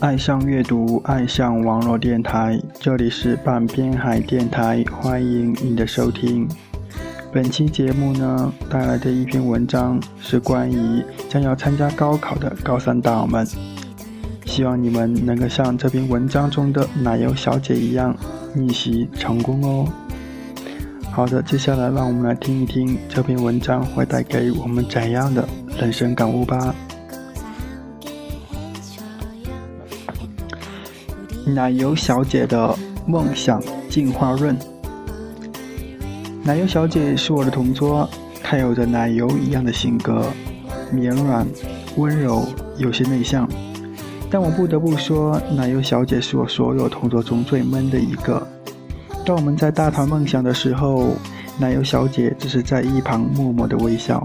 爱上阅读，爱上网络电台，这里是半边海电台，欢迎你的收听。本期节目呢，带来的一篇文章是关于将要参加高考的高三党们，希望你们能够像这篇文章中的奶油小姐一样逆袭成功哦。好的，接下来让我们来听一听这篇文章会带给我们怎样的人生感悟吧。奶油小姐的梦想进化论。奶油小姐是我的同桌，她有着奶油一样的性格，绵软、温柔，有些内向。但我不得不说，奶油小姐是我所有同桌中最闷的一个。当我们在大谈梦想的时候，奶油小姐只是在一旁默默的微笑，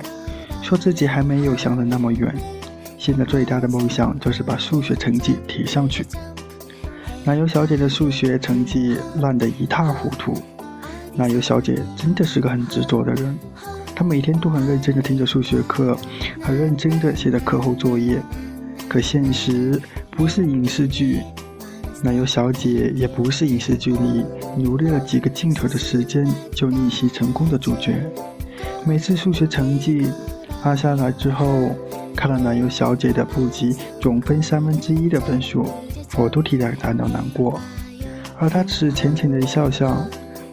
说自己还没有想的那么远。现在最大的梦想就是把数学成绩提上去。奶油小姐的数学成绩烂得一塌糊涂。奶油小姐真的是个很执着的人，她每天都很认真地听着数学课，很认真地写着课后作业。可现实不是影视剧，奶油小姐也不是影视剧里努力了几个镜头的时间就逆袭成功的主角。每次数学成绩拉下来之后，看了奶油小姐的不及总分三分之一的分数，我都替她感到难过，而她只是浅浅的一笑笑。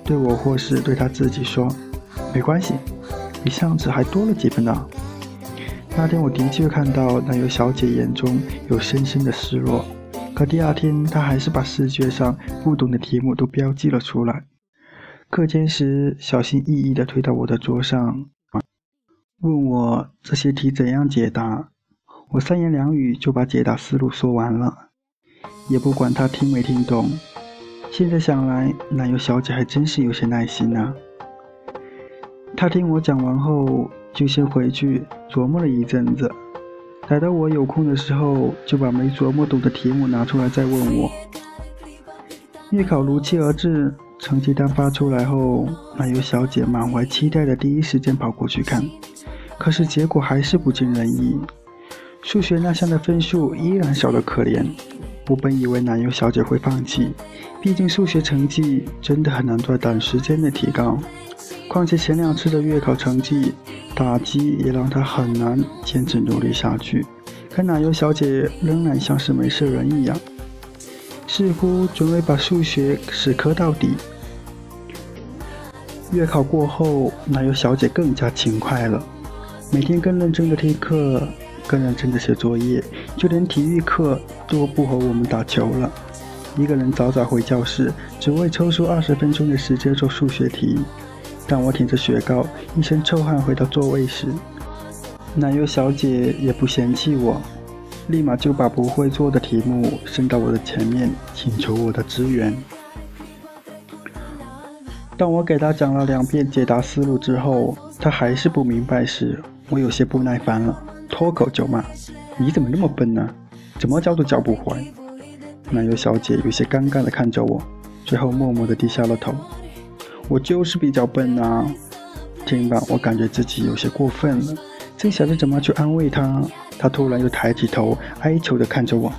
对我或是对他自己说，没关系，比上次还多了几分呢。那天我的确看到奶油小姐眼中有深深的失落，可第二天她还是把试卷上不懂的题目都标记了出来。课间时，小心翼翼地推到我的桌上，问我这些题怎样解答。我三言两语就把解答思路说完了，也不管他听没听懂。现在想来，奶油小姐还真是有些耐心呢。她听我讲完后，就先回去琢磨了一阵子，待到我有空的时候，就把没琢磨懂的题目拿出来再问我。月考如期而至，成绩单发出来后，奶油小姐满怀期待的第一时间跑过去看，可是结果还是不尽人意，数学那项的分数依然少得可怜。我本以为奶油小姐会放弃，毕竟数学成绩真的很难在短时间内提高。况且前两次的月考成绩打击也让她很难坚持努力下去。可奶油小姐仍然像是没事人一样，似乎准备把数学死磕到底。月考过后，奶油小姐更加勤快了，每天更认真的听课。更认真的写作业，就连体育课都不和我们打球了。一个人早早回教室，只为抽出二十分钟的时间做数学题。当我舔着雪糕，一身臭汗回到座位时，奶油小姐也不嫌弃我，立马就把不会做的题目伸到我的前面，请求我的支援。当我给她讲了两遍解答思路之后，她还是不明白时，我有些不耐烦了。脱口就骂：“你怎么那么笨呢？怎么教都教不会。”奶油小姐有些尴尬地看着我，最后默默地低下了头。我就是比较笨啊！听吧，我感觉自己有些过分了，正想着怎么去安慰她，她突然又抬起头，哀求地看着我：“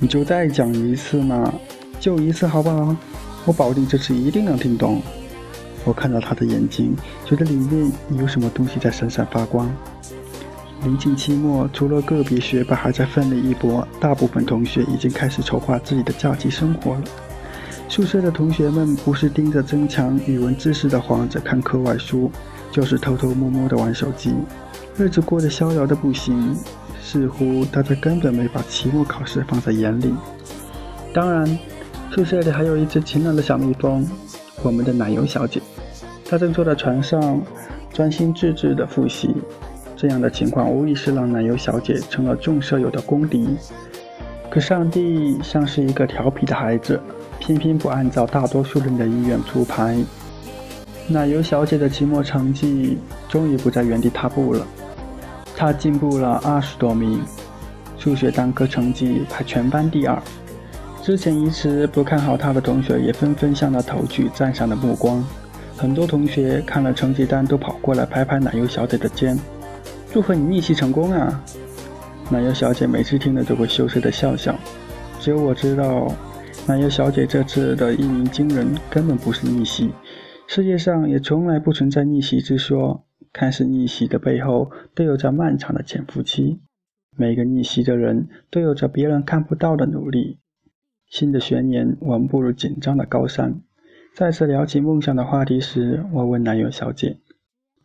你就再讲一次嘛，就一次好不好？我保证这次一定能听懂。”我看到她的眼睛，觉得里面有什么东西在闪闪发光。临近期末，除了个别学霸还在奋力一搏，大部分同学已经开始筹划自己的假期生活了。宿舍的同学们不是盯着增强语文知识的幌子看课外书，就是偷偷摸摸的玩手机，日子过得逍遥的不行。似乎大家根本没把期末考试放在眼里。当然，宿舍里还有一只勤劳的小蜜蜂，我们的奶油小姐，她正坐在床上，专心致志地复习。这样的情况无疑是让奶油小姐成了众舍友的公敌。可上帝像是一个调皮的孩子，偏偏不按照大多数人的意愿出牌。奶油小姐的期末成绩终于不在原地踏步了，她进步了二十多名，数学单科成绩排全班第二。之前一直不看好她的同学也纷纷向她投去赞赏的目光，很多同学看了成绩单都跑过来拍拍奶油小姐的肩。祝贺你逆袭成功啊！奶油小姐每次听了都会羞涩的笑笑，只有我知道，奶油小姐这次的一鸣惊人根本不是逆袭。世界上也从来不存在逆袭之说。看似逆袭的背后，都有着漫长的潜伏期。每个逆袭的人都有着别人看不到的努力。新的学年，我们步入紧张的高三。再次聊起梦想的话题时，我问男友小姐：“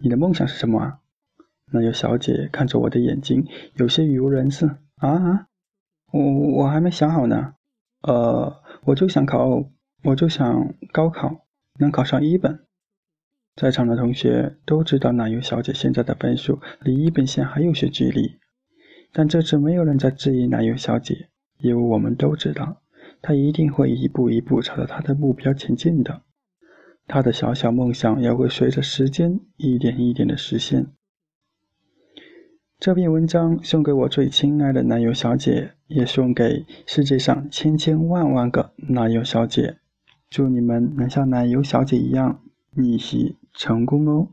你的梦想是什么啊？”男友小姐看着我的眼睛，有些语无伦次：“啊啊，我我还没想好呢。呃，我就想考，我就想高考能考上一本。”在场的同学都知道，奶油小姐现在的分数离一本线还有些距离，但这次没有人在质疑奶油小姐，因为我们都知道，她一定会一步一步朝着她的目标前进的。她的小小梦想也会随着时间一点一点的实现。这篇文章送给我最亲爱的男友小姐，也送给世界上千千万万个男友小姐。祝你们能像男友小姐一样逆袭！成功哦！